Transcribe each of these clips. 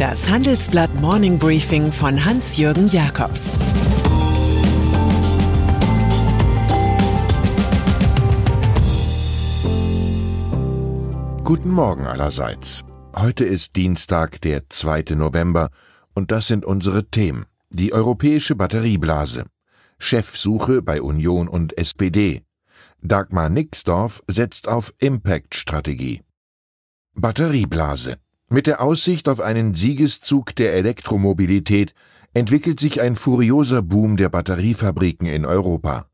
Das Handelsblatt Morning Briefing von Hans-Jürgen Jakobs Guten Morgen allerseits. Heute ist Dienstag, der 2. November, und das sind unsere Themen. Die europäische Batterieblase. Chefsuche bei Union und SPD. Dagmar Nixdorf setzt auf Impact-Strategie. Batterieblase. Mit der Aussicht auf einen Siegeszug der Elektromobilität entwickelt sich ein furioser Boom der Batteriefabriken in Europa.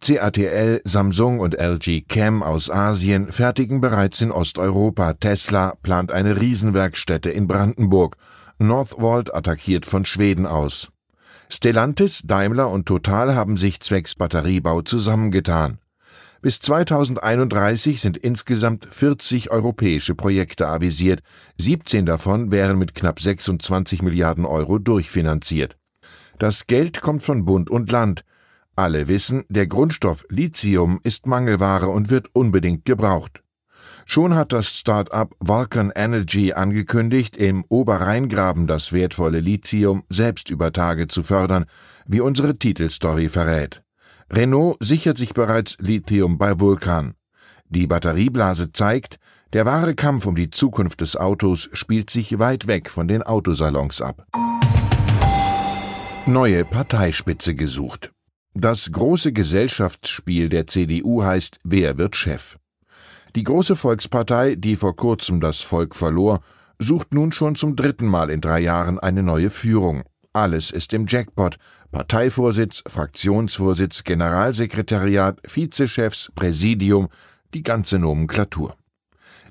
CATL, Samsung und LG Chem aus Asien fertigen bereits in Osteuropa. Tesla plant eine Riesenwerkstätte in Brandenburg. Northvolt attackiert von Schweden aus. Stellantis, Daimler und Total haben sich zwecks Batteriebau zusammengetan. Bis 2031 sind insgesamt 40 europäische Projekte avisiert, 17 davon wären mit knapp 26 Milliarden Euro durchfinanziert. Das Geld kommt von Bund und Land. Alle wissen, der Grundstoff Lithium ist Mangelware und wird unbedingt gebraucht. Schon hat das Start-up Vulcan Energy angekündigt, im Oberrheingraben das wertvolle Lithium selbst über Tage zu fördern, wie unsere Titelstory verrät. Renault sichert sich bereits Lithium bei Vulkan. Die Batterieblase zeigt, der wahre Kampf um die Zukunft des Autos spielt sich weit weg von den Autosalons ab. Neue Parteispitze gesucht. Das große Gesellschaftsspiel der CDU heißt Wer wird Chef? Die große Volkspartei, die vor kurzem das Volk verlor, sucht nun schon zum dritten Mal in drei Jahren eine neue Führung. Alles ist im Jackpot. Parteivorsitz, Fraktionsvorsitz, Generalsekretariat, Vizechefs, Präsidium, die ganze Nomenklatur.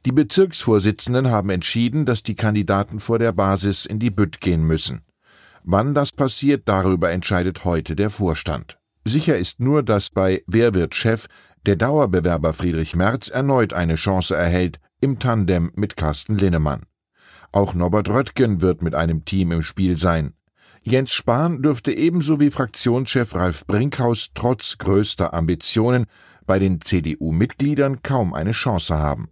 Die Bezirksvorsitzenden haben entschieden, dass die Kandidaten vor der Basis in die Bütt gehen müssen. Wann das passiert, darüber entscheidet heute der Vorstand. Sicher ist nur, dass bei Wer wird Chef der Dauerbewerber Friedrich Merz erneut eine Chance erhält, im Tandem mit Carsten Linnemann. Auch Norbert Röttgen wird mit einem Team im Spiel sein. Jens Spahn dürfte ebenso wie Fraktionschef Ralf Brinkhaus trotz größter Ambitionen bei den CDU-Mitgliedern kaum eine Chance haben.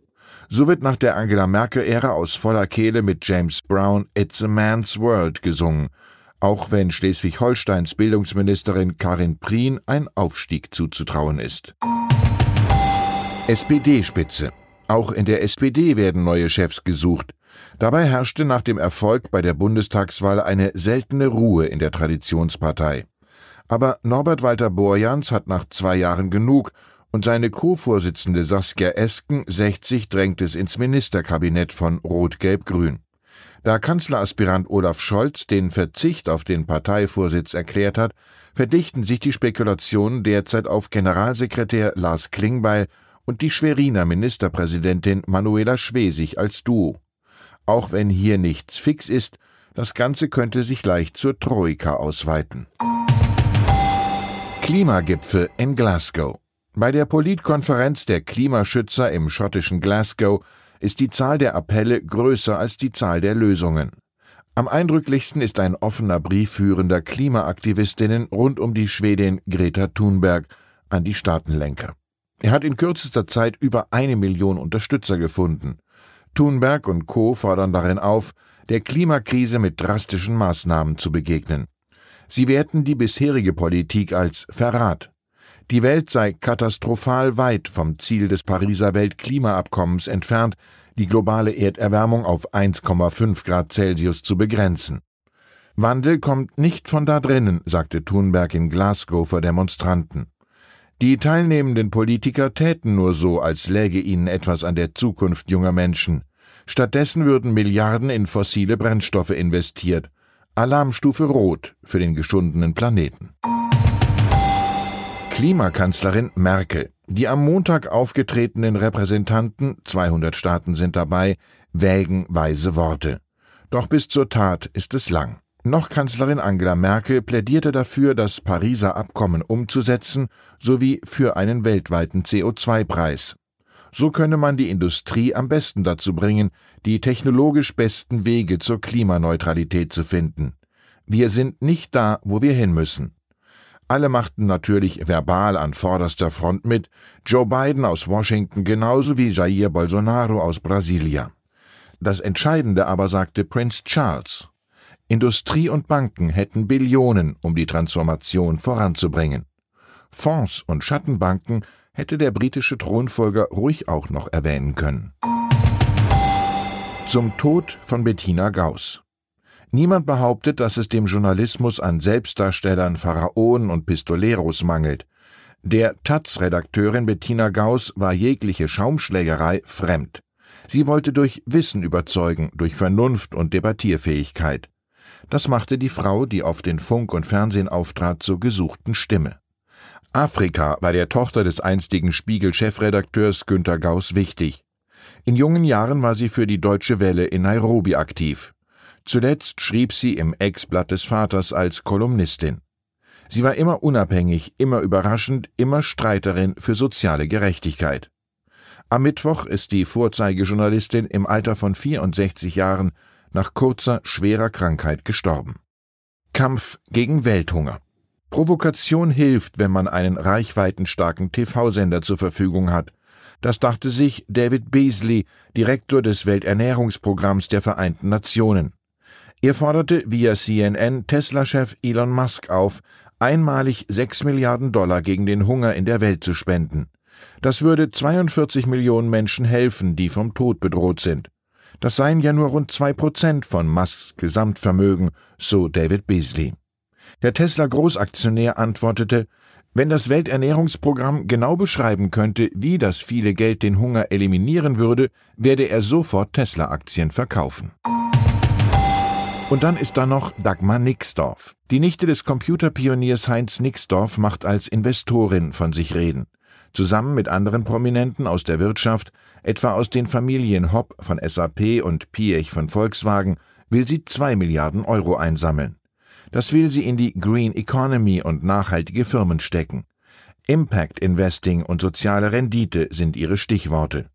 So wird nach der Angela Merkel-Ära aus voller Kehle mit James Brown It's a Man's World gesungen, auch wenn Schleswig-Holsteins Bildungsministerin Karin Prien ein Aufstieg zuzutrauen ist. SPD-Spitze. Auch in der SPD werden neue Chefs gesucht. Dabei herrschte nach dem Erfolg bei der Bundestagswahl eine seltene Ruhe in der Traditionspartei. Aber Norbert Walter Borjans hat nach zwei Jahren genug und seine Co-Vorsitzende Saskia Esken 60 drängt es ins Ministerkabinett von Rot-Gelb-Grün. Da Kanzleraspirant Olaf Scholz den Verzicht auf den Parteivorsitz erklärt hat, verdichten sich die Spekulationen derzeit auf Generalsekretär Lars Klingbeil und die Schweriner Ministerpräsidentin Manuela Schwesig als Duo. Auch wenn hier nichts fix ist, das Ganze könnte sich leicht zur Troika ausweiten. Klimagipfel in Glasgow. Bei der Politkonferenz der Klimaschützer im schottischen Glasgow ist die Zahl der Appelle größer als die Zahl der Lösungen. Am eindrücklichsten ist ein offener Brief führender Klimaaktivistinnen rund um die Schwedin Greta Thunberg an die Staatenlenker. Er hat in kürzester Zeit über eine Million Unterstützer gefunden. Thunberg und Co. fordern darin auf, der Klimakrise mit drastischen Maßnahmen zu begegnen. Sie werten die bisherige Politik als Verrat. Die Welt sei katastrophal weit vom Ziel des Pariser Weltklimaabkommens entfernt, die globale Erderwärmung auf 1,5 Grad Celsius zu begrenzen. Wandel kommt nicht von da drinnen, sagte Thunberg in Glasgow vor Demonstranten. Die teilnehmenden Politiker täten nur so, als läge ihnen etwas an der Zukunft junger Menschen. Stattdessen würden Milliarden in fossile Brennstoffe investiert. Alarmstufe Rot für den geschundenen Planeten. Klimakanzlerin Merkel. Die am Montag aufgetretenen Repräsentanten, 200 Staaten sind dabei, wägen weise Worte. Doch bis zur Tat ist es lang. Noch Kanzlerin Angela Merkel plädierte dafür, das Pariser Abkommen umzusetzen, sowie für einen weltweiten CO2-Preis. So könne man die Industrie am besten dazu bringen, die technologisch besten Wege zur Klimaneutralität zu finden. Wir sind nicht da, wo wir hin müssen. Alle machten natürlich verbal an vorderster Front mit, Joe Biden aus Washington genauso wie Jair Bolsonaro aus Brasilia. Das Entscheidende aber sagte Prince Charles. Industrie und Banken hätten Billionen, um die Transformation voranzubringen. Fonds und Schattenbanken hätte der britische Thronfolger ruhig auch noch erwähnen können. Zum Tod von Bettina Gauss. Niemand behauptet, dass es dem Journalismus an Selbstdarstellern, Pharaonen und Pistoleros mangelt. Der Taz-Redakteurin Bettina Gauss war jegliche Schaumschlägerei fremd. Sie wollte durch Wissen überzeugen, durch Vernunft und Debattierfähigkeit. Das machte die Frau, die auf den Funk und Fernsehen auftrat, zur gesuchten Stimme. Afrika war der Tochter des einstigen Spiegel-Chefredakteurs Günter Gauss wichtig. In jungen Jahren war sie für die Deutsche Welle in Nairobi aktiv. Zuletzt schrieb sie im Ex-Blatt des Vaters als Kolumnistin. Sie war immer unabhängig, immer überraschend, immer Streiterin für soziale Gerechtigkeit. Am Mittwoch ist die Vorzeigejournalistin im Alter von 64 Jahren nach kurzer, schwerer Krankheit gestorben. Kampf gegen Welthunger. Provokation hilft, wenn man einen reichweitenstarken TV-Sender zur Verfügung hat. Das dachte sich David Beasley, Direktor des Welternährungsprogramms der Vereinten Nationen. Er forderte via CNN Tesla-Chef Elon Musk auf, einmalig 6 Milliarden Dollar gegen den Hunger in der Welt zu spenden. Das würde 42 Millionen Menschen helfen, die vom Tod bedroht sind. Das seien ja nur rund zwei Prozent von Musks Gesamtvermögen, so David Beasley. Der Tesla-Großaktionär antwortete, wenn das Welternährungsprogramm genau beschreiben könnte, wie das viele Geld den Hunger eliminieren würde, werde er sofort Tesla-Aktien verkaufen. Und dann ist da noch Dagmar Nixdorf. Die Nichte des Computerpioniers Heinz Nixdorf macht als Investorin von sich reden. Zusammen mit anderen Prominenten aus der Wirtschaft, etwa aus den Familien Hopp von SAP und Piech von Volkswagen, will sie zwei Milliarden Euro einsammeln. Das will sie in die Green Economy und nachhaltige Firmen stecken. Impact Investing und soziale Rendite sind ihre Stichworte.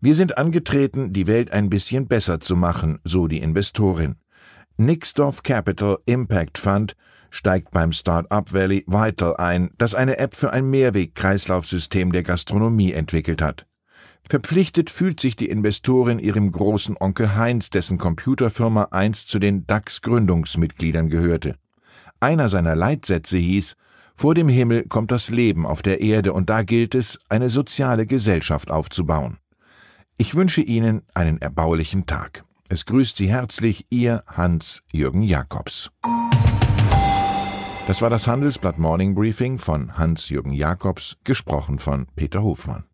Wir sind angetreten, die Welt ein bisschen besser zu machen, so die Investorin. Nixdorf Capital Impact Fund steigt beim Start-up Valley Vital ein, das eine App für ein Mehrweg-Kreislaufsystem der Gastronomie entwickelt hat. Verpflichtet fühlt sich die Investorin ihrem großen Onkel Heinz, dessen Computerfirma einst zu den DAX-Gründungsmitgliedern gehörte. Einer seiner Leitsätze hieß, vor dem Himmel kommt das Leben auf der Erde und da gilt es, eine soziale Gesellschaft aufzubauen. Ich wünsche Ihnen einen erbaulichen Tag. Es grüßt Sie herzlich Ihr Hans-Jürgen Jakobs. Das war das Handelsblatt Morning Briefing von Hans-Jürgen Jakobs, gesprochen von Peter Hofmann.